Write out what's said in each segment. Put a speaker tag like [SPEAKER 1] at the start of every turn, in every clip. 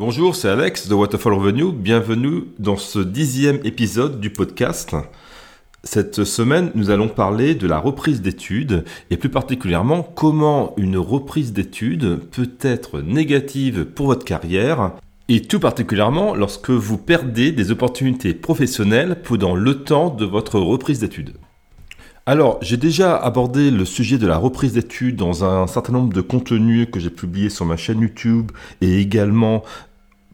[SPEAKER 1] Bonjour, c'est Alex de Waterfall Revenue. Bienvenue dans ce dixième épisode du podcast. Cette semaine, nous allons parler de la reprise d'études et plus particulièrement comment une reprise d'études peut être négative pour votre carrière et tout particulièrement lorsque vous perdez des opportunités professionnelles pendant le temps de votre reprise d'études. Alors, j'ai déjà abordé le sujet de la reprise d'études dans un certain nombre de contenus que j'ai publiés sur ma chaîne YouTube et également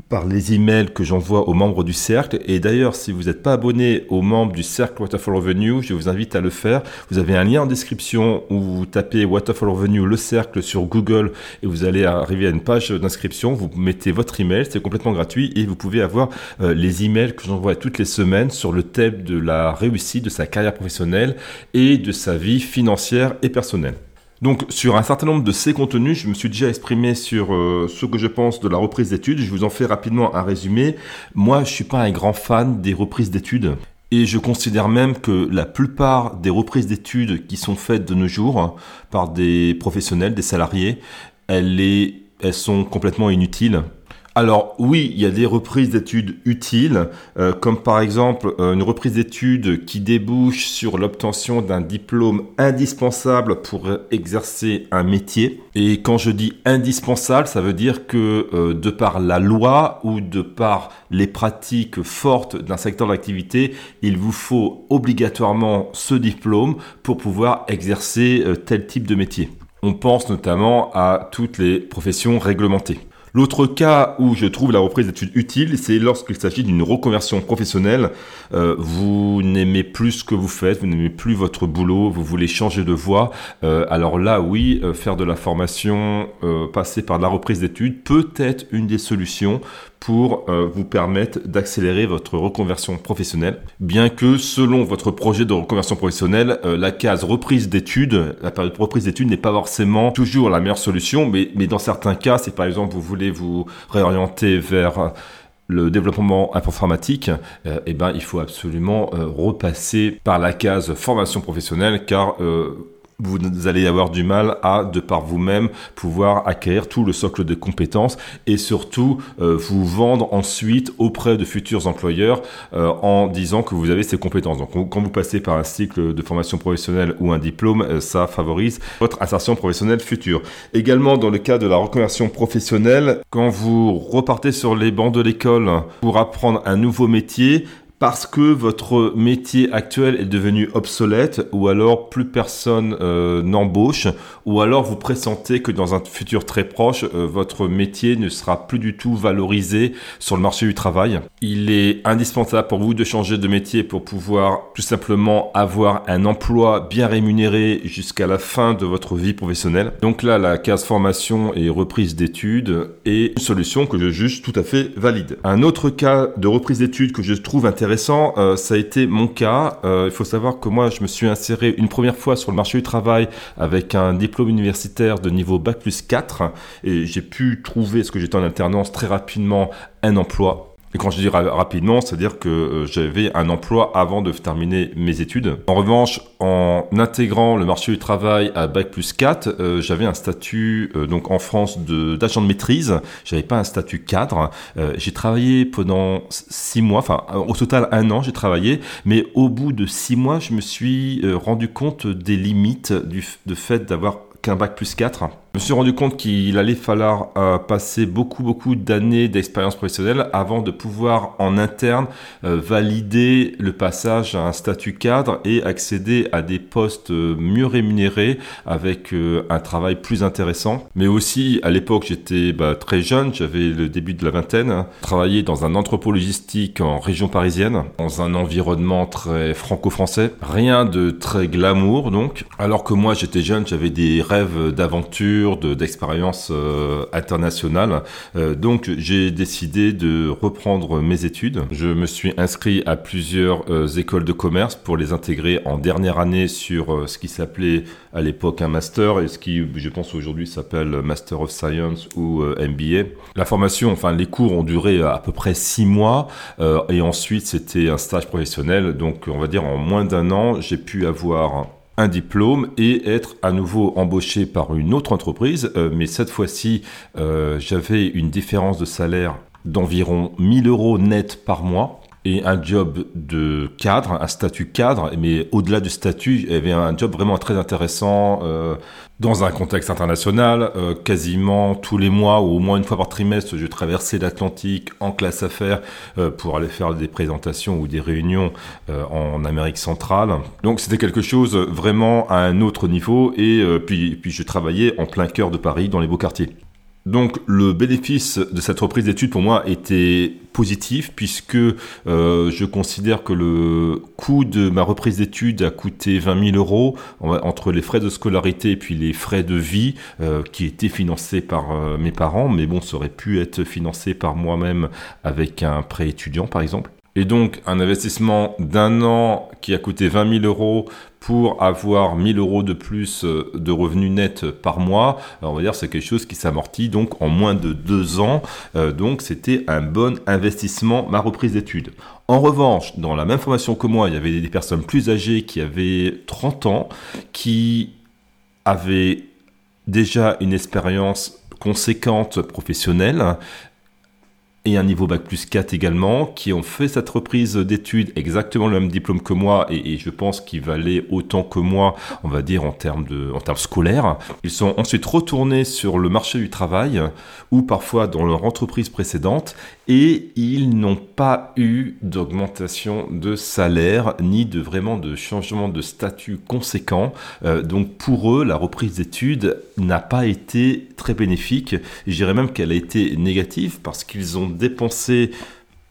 [SPEAKER 1] par les emails que j'envoie aux membres du cercle. Et d'ailleurs, si vous n'êtes pas abonné aux membres du cercle Waterfall Revenue, je vous invite à le faire. Vous avez un lien en description où vous tapez Waterfall Revenue, le cercle sur Google et vous allez arriver à une page d'inscription. Vous mettez votre email, c'est complètement gratuit et vous pouvez avoir euh, les emails que j'envoie toutes les semaines sur le thème de la réussite de sa carrière professionnelle et de sa vie financière et personnelle. Donc sur un certain nombre de ces contenus, je me suis déjà exprimé sur euh, ce que je pense de la reprise d'études. Je vous en fais rapidement un résumé. Moi, je suis pas un grand fan des reprises d'études. Et je considère même que la plupart des reprises d'études qui sont faites de nos jours par des professionnels, des salariés, elles sont complètement inutiles alors oui, il y a des reprises d'études utiles, euh, comme par exemple euh, une reprise d'études qui débouche sur l'obtention d'un diplôme indispensable pour exercer un métier. Et quand je dis indispensable, ça veut dire que euh, de par la loi ou de par les pratiques fortes d'un secteur d'activité, il vous faut obligatoirement ce diplôme pour pouvoir exercer tel type de métier. On pense notamment à toutes les professions réglementées. L'autre cas où je trouve la reprise d'études utile, c'est lorsqu'il s'agit d'une reconversion professionnelle. Euh, vous n'aimez plus ce que vous faites, vous n'aimez plus votre boulot, vous voulez changer de voie. Euh, alors là, oui, euh, faire de la formation, passer par la reprise d'études peut être une des solutions pour euh, vous permettre d'accélérer votre reconversion professionnelle. Bien que selon votre projet de reconversion professionnelle, euh, la case reprise d'études, la période de reprise d'études n'est pas forcément toujours la meilleure solution, mais, mais dans certains cas, si par exemple vous voulez vous réorienter vers le développement informatique, euh, eh ben, il faut absolument repasser par la case formation professionnelle car vous allez avoir du mal à, de par vous-même, pouvoir acquérir tout le socle de compétences et surtout euh, vous vendre ensuite auprès de futurs employeurs euh, en disant que vous avez ces compétences. Donc quand vous passez par un cycle de formation professionnelle ou un diplôme, euh, ça favorise votre insertion professionnelle future. Également dans le cas de la reconversion professionnelle, quand vous repartez sur les bancs de l'école pour apprendre un nouveau métier, parce que votre métier actuel est devenu obsolète ou alors plus personne euh, n'embauche ou alors vous pressentez que dans un futur très proche euh, votre métier ne sera plus du tout valorisé sur le marché du travail. Il est indispensable pour vous de changer de métier pour pouvoir tout simplement avoir un emploi bien rémunéré jusqu'à la fin de votre vie professionnelle. Donc là la case formation et reprise d'études est une solution que je juge tout à fait valide. Un autre cas de reprise d'études que je trouve intéressant intéressant, euh, ça a été mon cas. Euh, il faut savoir que moi, je me suis inséré une première fois sur le marché du travail avec un diplôme universitaire de niveau Bac plus 4 et j'ai pu trouver, ce que j'étais en alternance, très rapidement un emploi et quand je dis rapidement, c'est-à-dire que euh, j'avais un emploi avant de terminer mes études. En revanche, en intégrant le marché du travail à Bac plus 4, euh, j'avais un statut euh, donc en France d'agent de, maîtrise. J'avais pas un statut cadre. j'ai travaillé pendant six mois, enfin au total un an j'ai travaillé, mais au bout de six mois, je me suis rendu compte des limites du de fait d'avoir qu'un Bac plus 4 je me suis rendu compte qu'il allait falloir euh, passer beaucoup beaucoup d'années d'expérience professionnelle avant de pouvoir en interne euh, valider le passage à un statut cadre et accéder à des postes euh, mieux rémunérés avec un travail plus intéressant. Mais aussi à l'époque j'étais bah, très jeune, j'avais le début de la vingtaine, hein, travaillé dans un entrepôt logistique en région parisienne, dans un environnement très franco-français, rien de très glamour donc. Alors que moi j'étais jeune, j'avais des rêves d'aventure d'expérience euh, internationale. Euh, donc j'ai décidé de reprendre mes études. Je me suis inscrit à plusieurs euh, écoles de commerce pour les intégrer en dernière année sur ce qui s'appelait à l'époque un master et ce qui je pense aujourd'hui s'appelle Master of Science ou MBA. La formation, enfin les cours ont duré à peu près six mois et ensuite c'était un stage professionnel. Donc on va dire en moins d'un an j'ai pu avoir un diplôme et être à nouveau embauché par une autre entreprise. Euh, mais cette fois-ci, euh, j'avais une différence de salaire d'environ 1000 euros net par mois et un job de cadre, un statut cadre, mais au-delà du statut, il y avait un job vraiment très intéressant euh, dans un contexte international. Euh, quasiment tous les mois ou au moins une fois par trimestre, je traversais l'Atlantique en classe affaires euh, pour aller faire des présentations ou des réunions en Amérique centrale. Donc c'était quelque chose vraiment à un autre niveau et puis, puis je travaillais en plein cœur de Paris, dans les beaux quartiers. Donc le bénéfice de cette reprise d'études pour moi était positif puisque euh, je considère que le coût de ma reprise d'études a coûté 20 000 euros entre les frais de scolarité et puis les frais de vie euh, qui étaient financés par euh, mes parents, mais bon, ça aurait pu être financé par moi-même avec un prêt étudiant par exemple. Et donc un investissement d'un an qui a coûté 20 000 euros pour avoir 1000 euros de plus euh, de revenus nets par mois, on va dire c'est quelque chose qui s'amortit donc en moins de deux ans. Euh, donc c'était un bon investissement, ma reprise d'études. En revanche, dans la même formation que moi, il y avait des personnes plus âgées qui avaient 30 ans, qui avaient déjà une expérience conséquente professionnelle, et un niveau Bac plus 4 également, qui ont fait cette reprise d'études exactement le même diplôme que moi, et, je pense qu'ils valaient autant que moi, on va dire, en termes, de, en termes scolaires. Ils sont ensuite retournés sur le marché du travail, ou parfois dans leur entreprise précédente, et ils n'ont pas eu d'augmentation de salaire, ni de vraiment de changement de statut conséquent. Euh, donc pour eux, la reprise d'études n'a pas été très bénéfique, je dirais même qu'elle a été négative, parce qu'ils ont dépensé,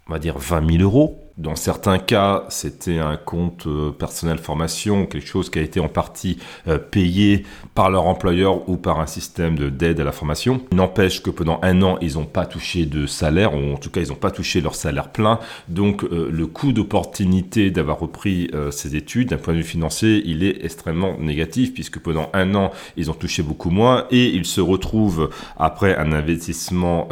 [SPEAKER 1] on va dire, 20 000 euros dans certains cas, c'était un compte euh, personnel formation, quelque chose qui a été en partie euh, payé par leur employeur ou par un système d'aide à la formation. N'empêche que pendant un an, ils n'ont pas touché de salaire, ou en tout cas, ils n'ont pas touché leur salaire plein. Donc, euh, le coût d'opportunité d'avoir repris ces études, d'un point de vue financier, il est extrêmement négatif, puisque pendant un an, ils ont touché beaucoup moins et ils se retrouvent après un investissement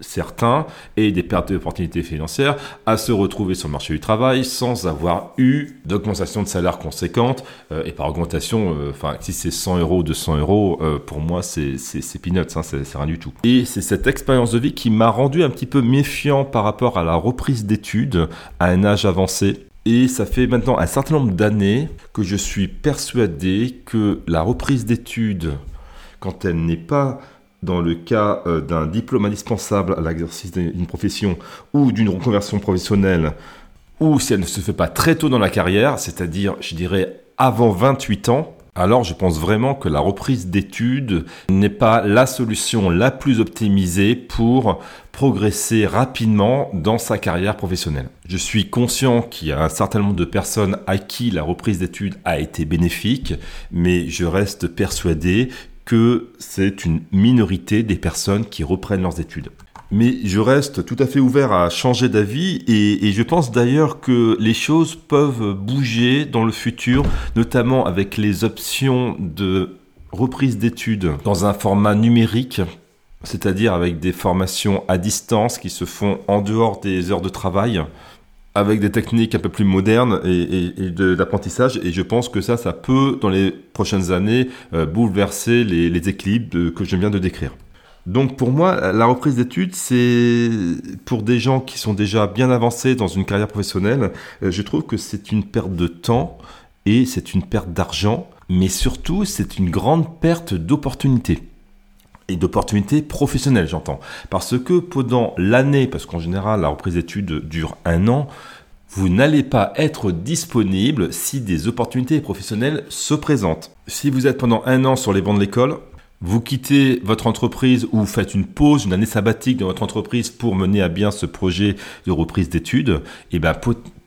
[SPEAKER 1] certains et des pertes d'opportunités financières à se retrouver sur le marché du travail sans avoir eu d'augmentation de salaire conséquente euh, et par augmentation, euh, enfin si c'est 100 euros, 200 euros, euh, pour moi c'est peanuts, hein, c'est rien du tout. Et c'est cette expérience de vie qui m'a rendu un petit peu méfiant par rapport à la reprise d'études à un âge avancé. Et ça fait maintenant un certain nombre d'années que je suis persuadé que la reprise d'études, quand elle n'est pas dans le cas euh, d'un diplôme indispensable à l'exercice d'une profession ou d'une reconversion professionnelle, ou si elle ne se fait pas très tôt dans la carrière, c'est-à-dire, je dirais, avant 28 ans, alors je pense vraiment que la reprise d'études n'est pas la solution la plus optimisée pour progresser rapidement dans sa carrière professionnelle. Je suis conscient qu'il y a un certain nombre de personnes à qui la reprise d'études a été bénéfique, mais je reste persuadé que c'est une minorité des personnes qui reprennent leurs études. Mais je reste tout à fait ouvert à changer d'avis et, je pense d'ailleurs que les choses peuvent bouger dans le futur, notamment avec les options de reprise d'études dans un format numérique, c'est-à-dire avec des formations à distance qui se font en dehors des heures de travail avec des techniques un peu plus modernes et, d'apprentissage. Et je pense que ça, ça peut, dans les prochaines années, euh, bouleverser les, équilibres que je viens de décrire. Donc pour moi, la reprise d'études, c'est pour des gens qui sont déjà bien avancés dans une carrière professionnelle, euh, je trouve que c'est une perte de temps et c'est une perte d'argent, mais surtout c'est une grande perte d'opportunités et d'opportunités professionnelles, j'entends. Parce que pendant l'année, parce qu'en général, la reprise d'études dure un an, vous n'allez pas être disponible si des opportunités professionnelles se présentent. Si vous êtes pendant un an sur les bancs de l'école, vous quittez votre entreprise ou vous faites une pause, une année sabbatique dans votre entreprise pour mener à bien ce projet de reprise d'études, et eh bien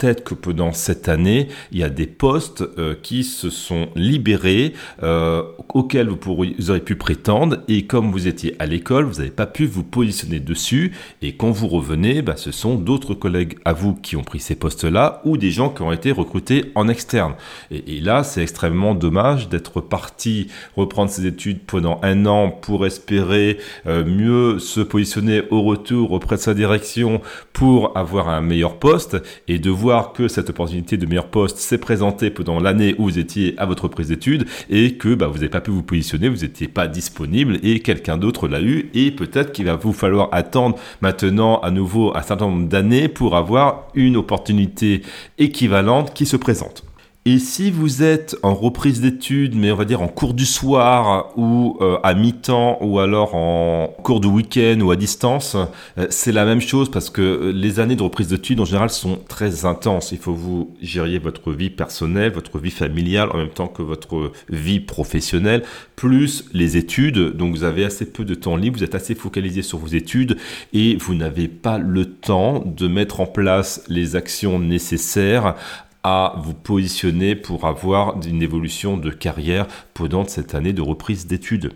[SPEAKER 1] que pendant cette année, il y a des postes euh, qui se sont libérés euh, auxquels vous, pourriez, vous, aurez pu prétendre et comme vous étiez à l'école, vous n'avez pas pu vous positionner dessus et quand vous revenez, bah, ce sont d'autres collègues à vous qui ont pris ces postes-là ou des gens qui ont été recrutés en externe. Et, et là, c'est extrêmement dommage d'être parti reprendre ses études pendant un an pour espérer euh, mieux se positionner au retour auprès de sa direction pour avoir un meilleur poste et de voir que cette opportunité de meilleur poste s'est présentée pendant l'année où vous étiez à votre prise d'études et que bah, vous n'avez pas pu vous positionner, vous n'étiez pas disponible et quelqu'un d'autre l'a eu et peut-être qu'il va vous falloir attendre maintenant à nouveau un certain nombre d'années pour avoir une opportunité équivalente qui se présente. Et si vous êtes en reprise d'études, mais on va dire en cours du soir ou euh, à mi-temps ou alors en cours de week-end ou à distance, euh, c'est la même chose parce que euh, les années de reprise d'études en général sont très intenses. Il faut vous gérer votre vie personnelle, votre vie familiale en même temps que votre vie professionnelle, plus les études. Donc vous avez assez peu de temps libre, vous êtes assez focalisé sur vos études et vous n'avez pas le temps de mettre en place les actions nécessaires à vous positionner pour avoir une évolution de carrière pendant cette année de reprise d'études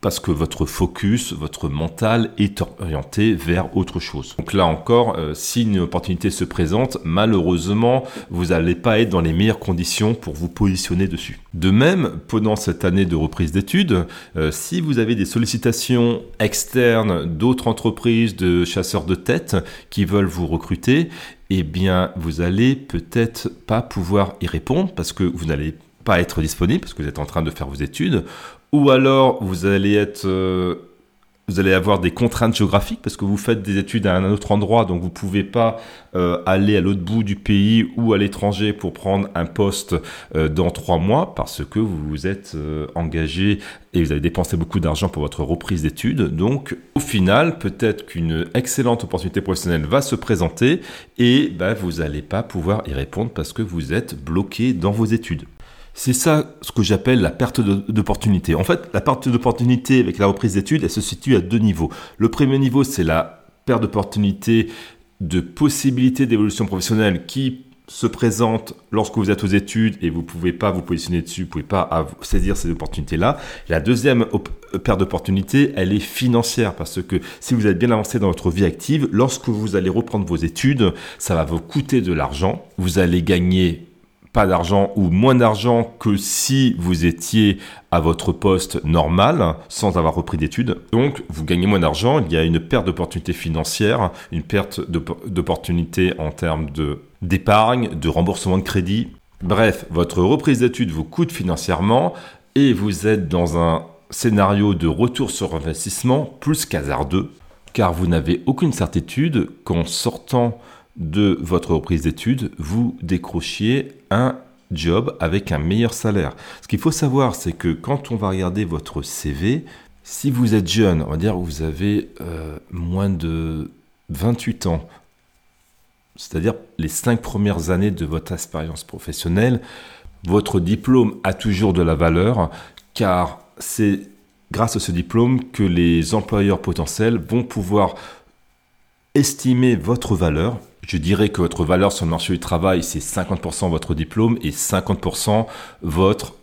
[SPEAKER 1] parce que votre focus, votre mental est orienté vers autre chose. Donc là encore, euh, si une opportunité se présente, malheureusement, vous n'allez pas être dans les meilleures conditions pour vous positionner dessus. De même, pendant cette année de reprise d'études, euh, si vous avez des sollicitations externes d'autres entreprises, de chasseurs de tête qui veulent vous recruter, eh bien, vous allez peut-être pas pouvoir y répondre parce que vous n'allez pas être disponible parce que vous êtes en train de faire vos études, ou alors vous allez être euh, vous allez avoir des contraintes géographiques parce que vous faites des études à un autre endroit, donc vous ne pouvez pas euh, aller à l'autre bout du pays ou à l'étranger pour prendre un poste euh, dans trois mois parce que vous vous êtes engagé et vous avez dépensé beaucoup d'argent pour votre reprise d'études. Donc au final, peut-être qu'une excellente opportunité professionnelle va se présenter et bah, vous n'allez pas pouvoir y répondre parce que vous êtes bloqué dans vos études. C'est ça ce que j'appelle la perte d'opportunité. En fait, la perte d'opportunité avec la reprise d'études, elle se situe à deux niveaux. Le premier niveau, c'est la perte d'opportunité de possibilités d'évolution professionnelle qui se présente lorsque vous êtes aux études et vous ne pouvez pas vous positionner dessus, vous ne pouvez pas saisir ces opportunités-là. La deuxième perte d'opportunité, elle est financière parce que si vous êtes bien avancé dans votre vie active, lorsque vous allez reprendre vos études, ça va vous coûter de l'argent. Vous allez gagner pas d'argent ou moins d'argent que si vous étiez à votre poste normal sans avoir repris d'études. Donc, vous gagnez moins d'argent, il y a une perte d'opportunité financière, une perte d'opportunité en termes de d'épargne, de remboursement de crédit. Bref, votre reprise d'études vous coûte financièrement et vous êtes dans un scénario de retour sur investissement plus qu'hasardeux car vous n'avez aucune certitude qu'en sortant de votre reprise d'études, vous décrochiez un job avec un meilleur salaire. Ce qu'il faut savoir, c'est que quand on va regarder votre CV, si vous êtes jeune, on va dire que vous avez euh, moins de 28 ans, c'est-à-dire les 5 premières années de votre expérience professionnelle, votre diplôme a toujours de la valeur car c'est grâce à ce diplôme que les employeurs potentiels vont pouvoir estimer votre valeur je dirais que votre valeur sur le marché du travail, c'est 50% votre diplôme et 50% votre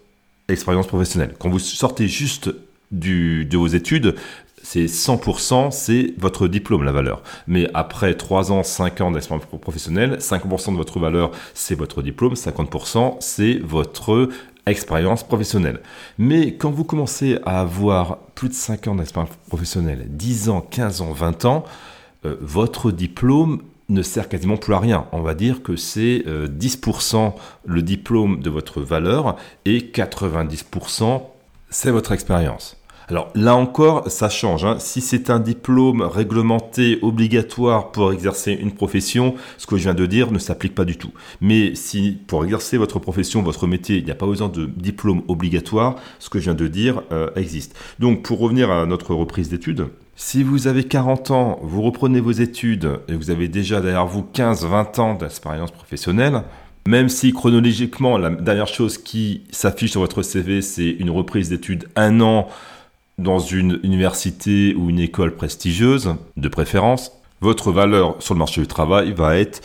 [SPEAKER 1] expérience professionnelle. Quand vous sortez juste du, de vos études, c'est 100%, c'est votre diplôme, la valeur. Mais après 3 ans, 5 ans d'expérience professionnelle, 50% de votre valeur, c'est votre diplôme, 50%, c'est votre expérience professionnelle. Mais quand vous commencez à avoir plus de 5 ans d'expérience professionnelle, 10 ans, 15 ans, 20 ans, euh, votre diplôme ne sert quasiment plus à rien. On va dire que c'est 10% euh, le diplôme de votre valeur et 90% c'est votre expérience. Alors là encore, ça change. Hein. Si c'est un diplôme réglementé, obligatoire pour exercer une profession, ce que je viens de dire ne s'applique pas du tout. Mais si pour exercer votre profession, votre métier, il n'y a pas besoin de diplôme obligatoire, ce que je viens de dire euh, existe. Donc pour revenir à notre reprise d'études, si vous avez 40 ans, vous reprenez vos études et vous avez déjà derrière vous 15-20 ans d'expérience professionnelle, même si chronologiquement, la dernière chose qui s'affiche sur votre CV, c'est une reprise d'études un an dans une université ou une école prestigieuse, de préférence, votre valeur sur le marché du travail va être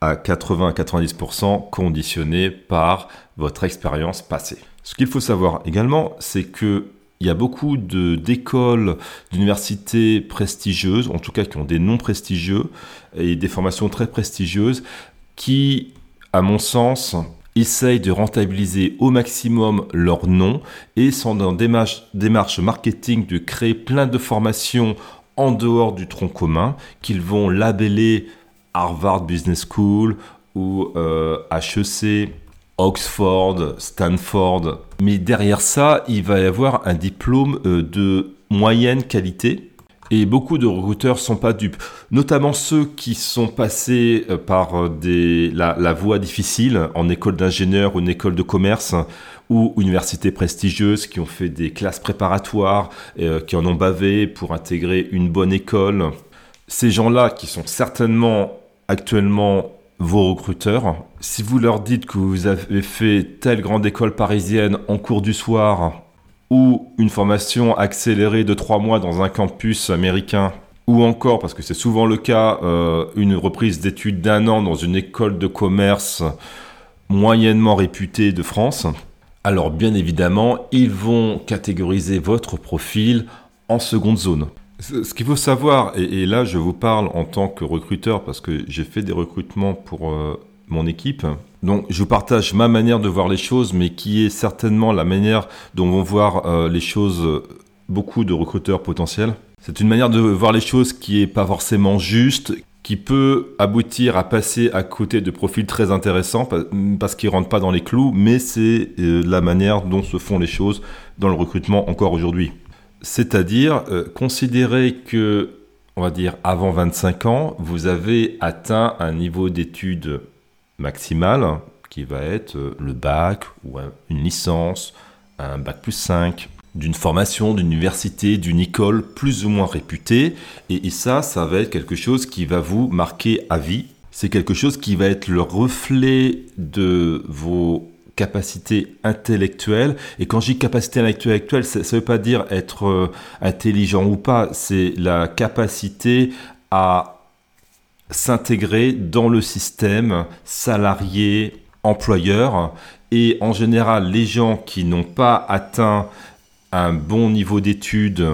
[SPEAKER 1] à 80-90% conditionnée par votre expérience passée. Ce qu'il faut savoir également, c'est que il y a beaucoup d'écoles, d'universités prestigieuses, en tout cas qui ont des noms prestigieux et des formations très prestigieuses, qui, à mon sens, essayent de rentabiliser au maximum leur nom et sont dans démarche, démarche marketing de créer plein de formations en dehors du tronc commun qu'ils vont labeller Harvard Business School ou HEC, euh, Oxford, Stanford. Mais derrière ça, il va y avoir un diplôme euh, de moyenne qualité et beaucoup de recruteurs sont pas dupes, notamment ceux qui sont passés euh, par euh, la, voie difficile en école d'ingénieur ou une école de commerce ou université prestigieuse, qui ont fait des classes préparatoires, qui en ont bavé pour intégrer une bonne école. Ces gens-là, qui sont certainement actuellement vos recruteurs, si vous leur dites que vous avez fait telle grande école parisienne en cours du soir, ou une formation accélérée de trois mois dans un campus américain, ou encore, parce que c'est souvent le cas, euh, une reprise d'études d'un an dans une école de commerce moyennement réputée de France, alors bien évidemment, ils vont catégoriser votre profil en seconde zone. Ce qu'il faut savoir, et, là je vous parle en tant que recruteur, parce que j'ai fait des recrutements pour euh, mon équipe, donc je partage ma manière de voir les choses, mais qui est certainement la manière dont vont voir euh, les choses euh, beaucoup de recruteurs potentiels. C'est une manière de voir les choses qui est pas forcément juste, qui peut aboutir à passer à côté de profils très intéressants parce qu'ils rentrent pas dans les clous, mais c'est la manière dont se font les choses dans le recrutement encore aujourd'hui. C'est-à-dire considérer que, on va dire, avant 25 ans, vous avez atteint un niveau d'études maximale, qui va être euh, le bac ou une licence, un bac plus 5, d'une formation, d'une université, d'une école plus ou moins réputée. Et, ça, ça va être quelque chose qui va vous marquer à vie. C'est quelque chose qui va être le reflet de vos capacités intellectuelles. Et quand je dis capacité intellectuelle, ça ne veut pas dire être euh, intelligent ou pas, c'est la capacité à s'intégrer dans le système salarié employeur et en général les gens qui n'ont pas atteint un bon niveau d'études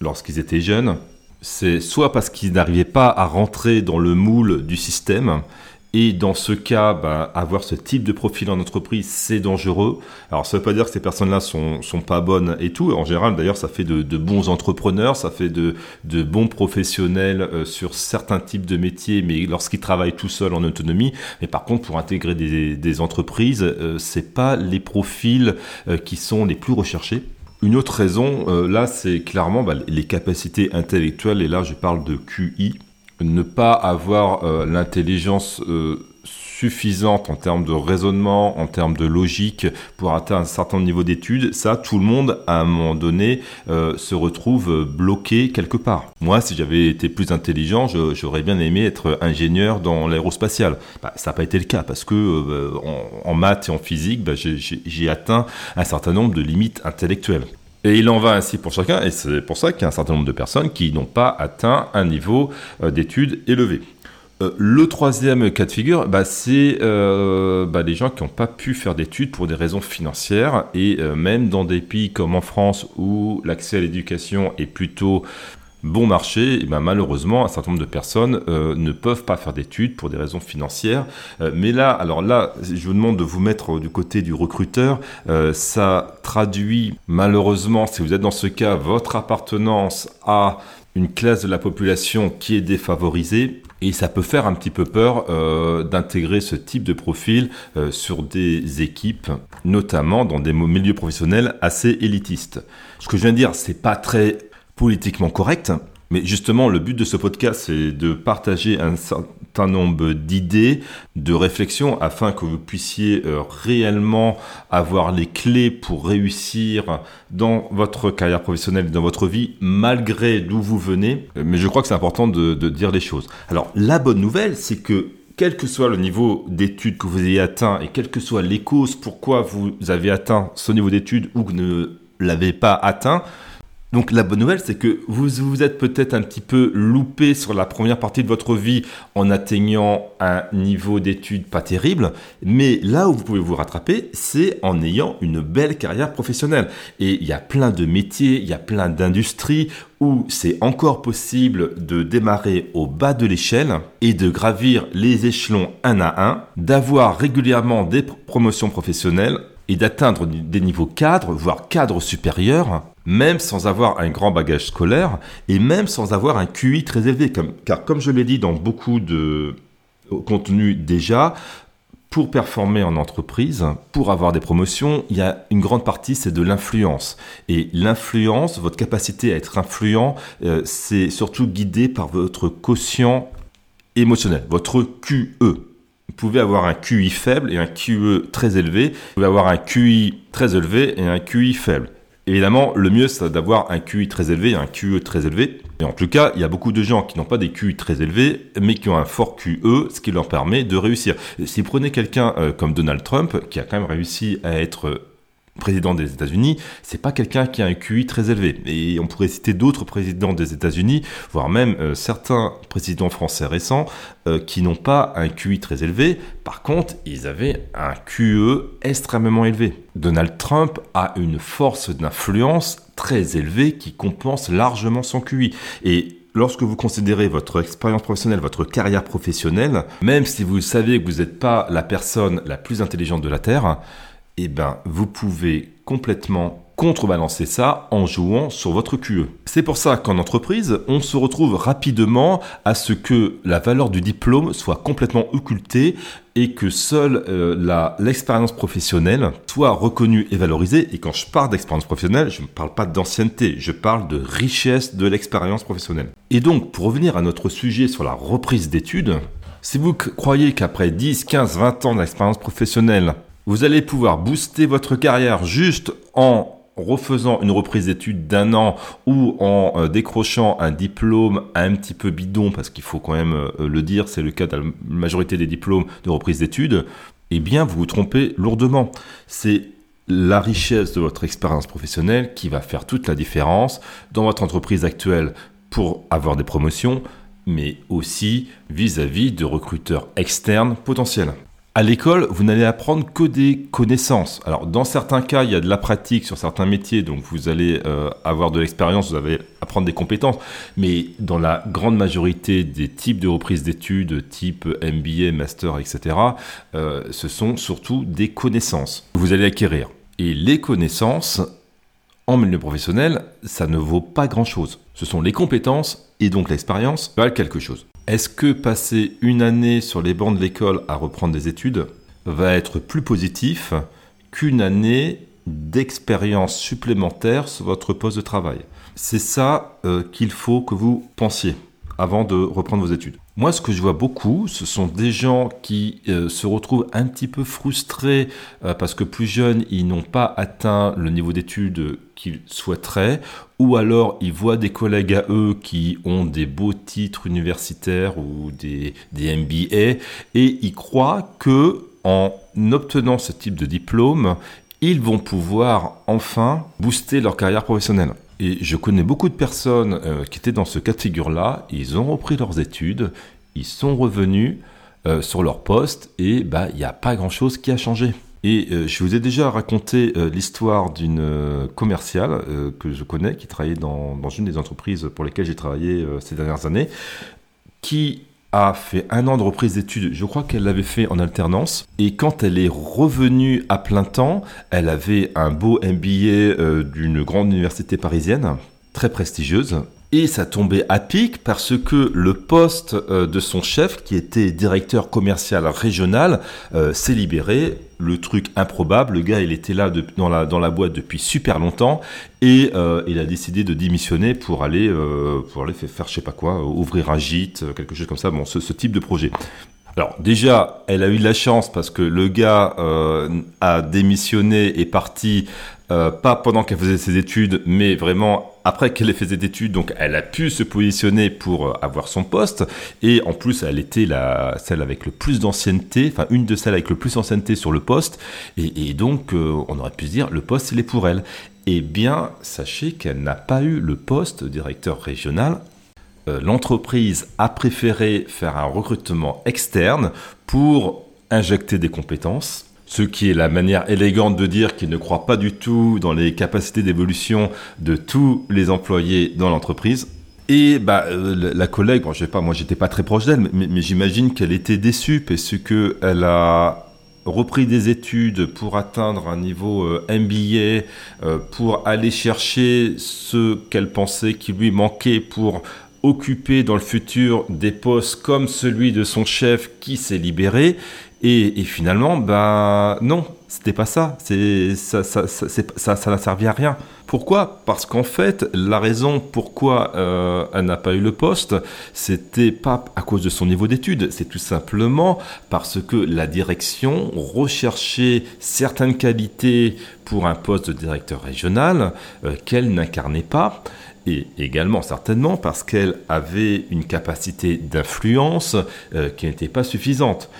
[SPEAKER 1] lorsqu'ils étaient jeunes, c'est soit parce qu'ils n'arrivaient pas à rentrer dans le moule du système, et dans ce cas, bah, avoir ce type de profil en entreprise, c'est dangereux. Alors, ça ne veut pas dire que ces personnes-là sont, sont pas bonnes et tout. En général, d'ailleurs, ça fait de, bons entrepreneurs, ça fait de, bons professionnels euh, sur certains types de métiers, mais lorsqu'ils travaillent tout seuls en autonomie. Mais par contre, pour intégrer des, des entreprises, euh, c'est pas les profils euh, qui sont les plus recherchés. Une autre raison, là, c'est clairement bah, les capacités intellectuelles, et là, je parle de QI, ne pas avoir euh, l'intelligence euh, suffisante en termes de raisonnement, en termes de logique pour atteindre un certain niveau d'études, ça, tout le monde, à un moment donné, euh, se retrouve bloqué quelque part. Moi, si j'avais été plus intelligent, j'aurais bien aimé être ingénieur dans l'aérospatial. Bah, ça n'a pas été le cas parce que en, maths et en physique, bah, j'ai atteint un certain nombre de limites intellectuelles. Et il en va ainsi pour chacun, et c'est pour ça qu'il y a un certain nombre de personnes qui n'ont pas atteint un niveau euh, d'études élevé. Euh, le troisième cas de figure, bah, c'est euh, bah, les gens qui n'ont pas pu faire d'études pour des raisons financières, et même dans des pays comme en France où l'accès à l'éducation est plutôt bon marché, ben malheureusement, un certain nombre de personnes euh, ne peuvent pas faire d'études pour des raisons financières. Euh, mais là, alors là, je vous demande de vous mettre du côté du recruteur. Euh, ça traduit malheureusement, si vous êtes dans ce cas, votre appartenance à une classe de la population qui est défavorisée. Et ça peut faire un petit peu peur d'intégrer ce type de profil sur des équipes, notamment dans des milieux professionnels assez élitistes. Ce que je viens de dire, c'est pas très politiquement correct. Mais justement, le but de ce podcast, c'est de partager un certain nombre d'idées, de réflexions, afin que vous puissiez euh, réellement avoir les clés pour réussir dans votre carrière professionnelle, dans votre vie, malgré d'où vous venez. Mais je crois que c'est important de, de dire les choses. Alors, la bonne nouvelle, c'est que quel que soit le niveau d'études que vous ayez atteint et quelles que soient les causes pourquoi vous avez atteint ce niveau d'études ou que ne l'avez pas atteint, Donc la bonne nouvelle, c'est que vous vous êtes peut-être un petit peu loupé sur la première partie de votre vie en atteignant un niveau d'études pas terrible, mais là où vous pouvez vous rattraper, c'est en ayant une belle carrière professionnelle. Et il y a plein de métiers, il y a plein d'industries où c'est encore possible de démarrer au bas de l'échelle et de gravir les échelons un à un, d'avoir régulièrement des promotions professionnelles et d'atteindre des niveaux cadres, voire cadres supérieurs, même sans avoir un grand bagage scolaire et même sans avoir un QI très élevé. car comme je l'ai dit dans beaucoup de contenus déjà, pour performer en entreprise, pour avoir des promotions, il y a une grande partie, c'est de l'influence. Et l'influence, votre capacité à être influent, euh, c'est surtout guidé par votre quotient émotionnel, votre QE. Vous pouvez avoir un QI faible et un QE très élevé. Vous pouvez avoir un QI très élevé et un QI faible. Évidemment, le mieux, c'est d'avoir un QI très élevé un QE très élevé. Et en tout cas, il y a beaucoup de gens qui n'ont pas des QI très élevés, mais qui ont un fort QE, ce qui leur permet de réussir. si vous prenez quelqu'un euh, comme Donald Trump, qui a quand même réussi à être président des États-Unis, c'est pas quelqu'un qui a un QI très élevé. Et on pourrait citer d'autres présidents des États-Unis, voire même euh, certains présidents français récents, euh, qui n'ont pas un QI très élevé. Par contre, ils avaient un QE extrêmement élevé. Donald Trump a une force d'influence très élevée qui compense largement son QI. Et lorsque vous considérez votre expérience professionnelle, votre carrière professionnelle, même si vous savez que vous n'êtes pas la personne la plus intelligente de la Terre, eh ben, vous pouvez complètement contrebalancer ça en jouant sur votre QE. C'est pour ça qu'en entreprise, on se retrouve rapidement à ce que la valeur du diplôme soit complètement occultée et que seule euh, l'expérience professionnelle soit reconnue et valorisée. Et quand je parle d'expérience professionnelle, je ne parle pas d'ancienneté, je parle de richesse de l'expérience professionnelle. Et donc, pour revenir à notre sujet sur la reprise d'études, si vous croyez qu'après 10, 15, 20 ans d'expérience professionnelle, vous allez pouvoir booster votre carrière juste en refaisant une reprise d'études d'un an ou en euh, décrochant un diplôme un petit peu bidon, parce qu'il faut quand même euh, le dire, c'est le cas de la majorité des diplômes de reprise d'études, eh bien vous vous trompez lourdement. C'est la richesse de votre expérience professionnelle qui va faire toute la différence dans votre entreprise actuelle pour avoir des promotions, mais aussi vis-à-vis -vis de recruteurs externes potentiels. À l'école, vous n'allez apprendre que des connaissances. Alors, dans certains cas, il y a de la pratique sur certains métiers, donc vous allez euh, avoir de l'expérience, vous allez apprendre des compétences. Mais dans la grande majorité des types de reprises d'études, type MBA, master, etc., euh, ce sont surtout des connaissances que vous allez acquérir. Et les connaissances, en milieu professionnel, ça ne vaut pas grand-chose. Ce sont les compétences et donc l'expérience valent quelque chose. Est-ce que passer une année sur les bancs de l'école à reprendre des études va être plus positif qu'une année d'expérience supplémentaire sur votre poste de travail? C'est ça euh, qu'il faut que vous pensiez avant de reprendre vos études. Moi, ce que je vois beaucoup, ce sont des gens qui euh, se retrouvent un petit peu frustrés euh, parce que plus jeunes, ils n'ont pas atteint le niveau d'études qu'ils souhaiteraient, ou alors ils voient des collègues à eux qui ont des beaux titres universitaires ou des, des MBA, et ils croient que en obtenant ce type de diplôme, ils vont pouvoir enfin booster leur carrière professionnelle. Et je connais beaucoup de personnes euh, qui étaient dans ce cas de figure-là, ils ont repris leurs études, ils sont revenus euh, sur leur poste et bah il n'y a pas grand-chose qui a changé. Et euh, je vous ai déjà raconté l'histoire d'une commerciale que je connais, qui travaillait dans, dans, une des entreprises pour lesquelles j'ai travaillé ces dernières années, qui a fait un an de reprise d'études. Je crois qu'elle l'avait fait en alternance. Et quand elle est revenue à plein temps, elle avait un beau MBA euh, d'une grande université parisienne, très prestigieuse. Et ça tombait à pic parce que le poste euh, de son chef, qui était directeur commercial régional, euh, s'est libéré. Le truc improbable, le gars il était là dans, la, boîte depuis super longtemps et euh, il a décidé de démissionner pour aller, faire, je sais pas quoi, ouvrir un gîte, quelque chose comme ça, bon, ce, ce type de projet. Alors déjà, elle a eu de la chance parce que le gars a démissionné et parti euh, pas pendant qu'elle faisait ses études, mais vraiment après qu'elle ait fait ses études, donc elle a pu se positionner pour euh, avoir son poste, et en plus elle était la, celle avec le plus d'ancienneté, enfin une de celles avec le plus d'ancienneté sur le poste, et, donc on aurait pu se dire le poste il est pour elle. Eh bien, sachez qu'elle n'a pas eu le poste directeur régional. L'entreprise a préféré faire un recrutement externe pour injecter des compétences, ce qui est la manière élégante de dire qu'il ne croit pas du tout dans les capacités d'évolution de tous les employés dans l'entreprise. Et bah, euh, la collègue, bon, je sais pas, moi j'étais pas très proche d'elle, mais, j'imagine qu'elle était déçue parce que elle a repris des études pour atteindre un niveau euh, MBA, euh, pour aller chercher ce qu'elle pensait qui lui manquait pour occuper dans le futur des postes comme celui de son chef qui s'est libéré. Et, finalement, ben non, c'était pas ça. C'est ça, ça, ça, ça n'a servi à rien. Pourquoi? Parce qu'en fait, la raison pourquoi euh, elle n'a pas eu le poste, c'était pas à cause de son niveau d'études, c'est tout simplement parce que la direction recherchait certaines qualités pour un poste de directeur régional euh, qu'elle n'incarnait pas et également certainement parce qu'elle avait une capacité d'influence euh, qui n'était pas suffisante.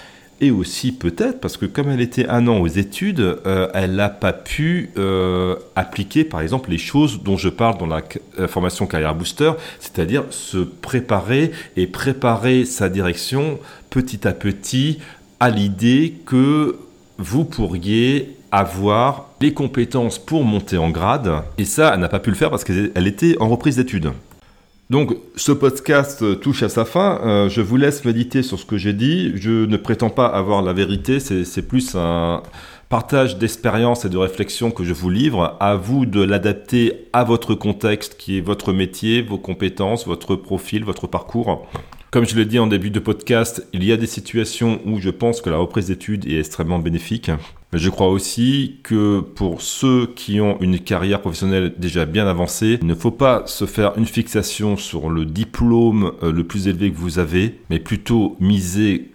[SPEAKER 1] Et aussi peut-être parce que comme elle était un an aux études, euh, elle n'a pas pu euh, appliquer par exemple les choses dont je parle dans la formation carrière booster, c'est-à-dire se préparer et préparer sa direction petit à petit à l'idée que vous pourriez avoir les compétences pour monter en grade. Et ça, elle n'a pas pu le faire parce qu'elle était en reprise d'études. Donc, ce podcast touche à sa fin. Euh, je vous laisse méditer sur ce que j'ai dit. Je ne prétends pas avoir la vérité. C'est plus un partage d'expérience et de réflexion que je vous livre. À vous de l'adapter à votre contexte, qui est votre métier, vos compétences, votre profil, votre parcours. Comme je l'ai dit en début de podcast, il y a des situations où je pense que la reprise d'études est extrêmement bénéfique. Je crois aussi que pour ceux qui ont une carrière professionnelle déjà bien avancée, il ne faut pas se faire une fixation sur le diplôme euh, le plus élevé que vous avez, mais plutôt miser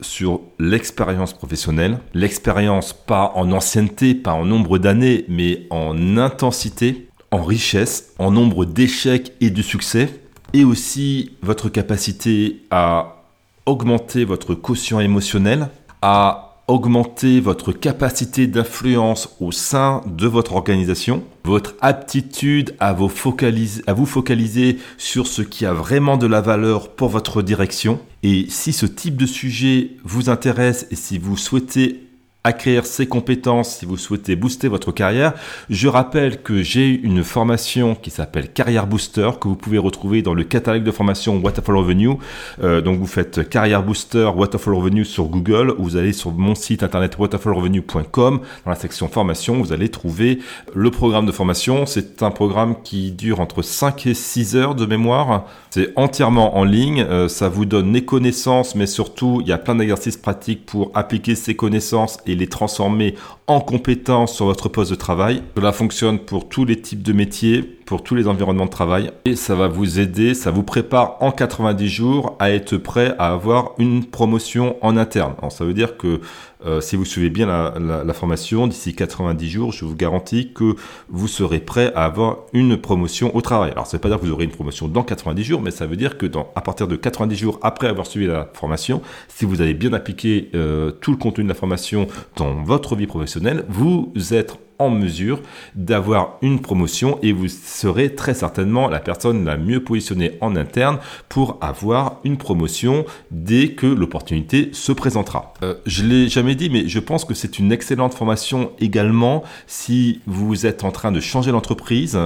[SPEAKER 1] sur l'expérience professionnelle. L'expérience pas en ancienneté, pas en nombre d'années, mais en intensité, en richesse, en nombre d'échecs et de succès et aussi votre capacité à augmenter votre quotient émotionnel, à augmenter votre capacité d'influence au sein de votre organisation, votre aptitude à vous, focaliser, à vous focaliser sur ce qui a vraiment de la valeur pour votre direction. Et si ce type de sujet vous intéresse et si vous souhaitez acquérir ces compétences si vous souhaitez booster votre carrière. Je rappelle que j'ai une formation qui s'appelle Carrière Booster que vous pouvez retrouver dans le catalogue de formation Waterfall Revenue. Euh, donc vous faites Carrière Booster Waterfall Revenue sur Google. Vous allez sur mon site internet waterfallrevenue.com. Dans la section formation, vous allez trouver le programme de formation. C'est un programme qui dure entre 5 et 6 heures de mémoire. C'est entièrement en ligne. Euh, ça vous donne les connaissances, mais surtout, il y a plein d'exercices pratiques pour appliquer ces connaissances les transformer en compétences sur votre poste de travail. Cela fonctionne pour tous les types de métiers, pour tous les environnements de travail. Et ça va vous aider, ça vous prépare en 90 jours à être prêt à avoir une promotion en interne. Alors ça veut dire que euh, si vous suivez bien la, formation, d'ici 90 jours, je vous garantis que vous serez prêt à avoir une promotion au travail. Alors ça ne veut pas dire que vous aurez une promotion dans 90 jours, mais ça veut dire que dans, à partir de 90 jours après avoir suivi la formation, si vous avez bien appliqué euh, tout le contenu de la formation dans votre vie professionnelle, vous êtes en mesure d'avoir une promotion et vous serez très certainement la personne la mieux positionnée en interne pour avoir une promotion dès que l'opportunité se présentera. Euh, je l'ai jamais dit, mais je pense que c'est une excellente formation également si vous êtes en train de changer l'entreprise.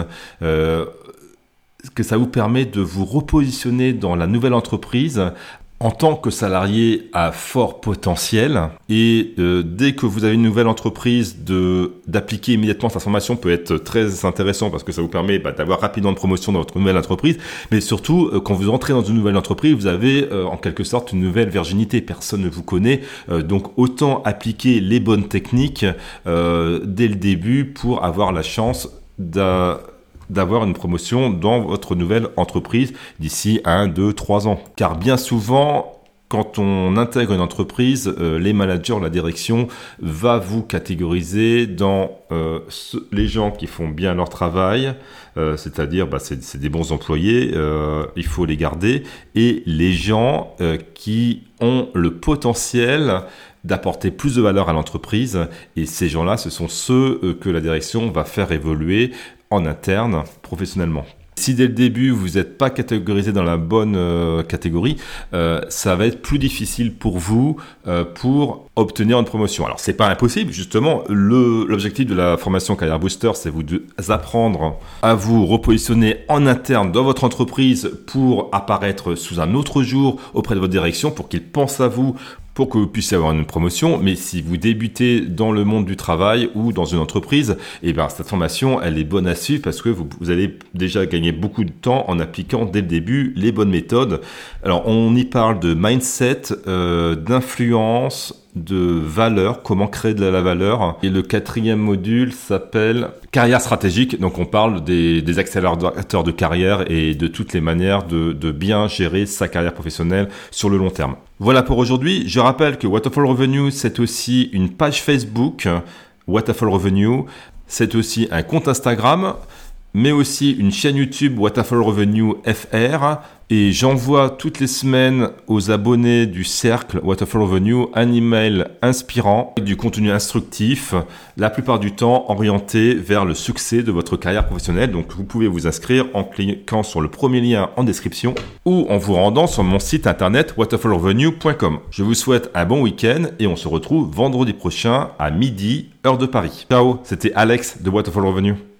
[SPEAKER 1] Euh, que ça vous permet de vous repositionner dans la nouvelle entreprise en tant que salarié à fort potentiel. Et euh, dès que vous avez une nouvelle entreprise d'appliquer immédiatement sa formation peut être très intéressant parce que ça vous permet bah, d'avoir rapidement une promotion dans votre nouvelle entreprise. Mais surtout euh, quand vous entrez dans une nouvelle entreprise vous avez euh, en quelque sorte une nouvelle virginité. Personne ne vous connaît. Donc autant appliquer les bonnes techniques dès le début pour avoir la chance d'un d'avoir une promotion dans votre nouvelle entreprise d'ici 1, 2, 3 ans. Car bien souvent, quand on intègre une entreprise, euh, les managers, la direction va vous catégoriser dans euh, les gens qui font bien leur travail, euh, c'est-à-dire bah, c'est des bons employés, il faut les garder, et les gens qui ont le potentiel d'apporter plus de valeur à l'entreprise. Et ces gens-là, ce sont ceux que la direction va faire évoluer en interne professionnellement. Si dès le début vous n'êtes pas catégorisé dans la bonne euh, catégorie, euh, ça va être plus difficile pour vous euh, pour obtenir une promotion. Alors c'est pas impossible, justement. L'objectif de la formation Carrière Booster, c'est vous apprendre à vous repositionner en interne dans votre entreprise pour apparaître sous un autre jour auprès de votre direction, pour qu'ils pensent à vous pour que vous puissiez avoir une promotion. Mais si vous débutez dans le monde du travail ou dans une entreprise, et eh bien, cette formation, elle est bonne à suivre parce que vous, vous, allez déjà gagner beaucoup de temps en appliquant dès le début les bonnes méthodes. Alors, on y parle de mindset, euh, d'influence, de valeur, comment créer de la valeur. Et le quatrième module s'appelle carrière stratégique. Donc on parle des, accélérateurs de carrière et de toutes les manières de, de, bien gérer sa carrière professionnelle sur le long terme. Voilà pour aujourd'hui. Je rappelle que Waterfall Revenue, c'est aussi une page Facebook, Waterfall Revenue. C'est aussi un compte Instagram mais aussi une chaîne YouTube Waterfall Revenue FR. Et j'envoie toutes les semaines aux abonnés du cercle Waterfall Revenue un email inspirant avec du contenu instructif, la plupart du temps orienté vers le succès de votre carrière professionnelle. Donc vous pouvez vous inscrire en cliquant sur le premier lien en description ou en vous rendant sur mon site internet waterfallrevenue.com. Je vous souhaite un bon week-end et on se retrouve vendredi prochain à midi, heure de Paris. Ciao, c'était Alex de Waterfall Revenue.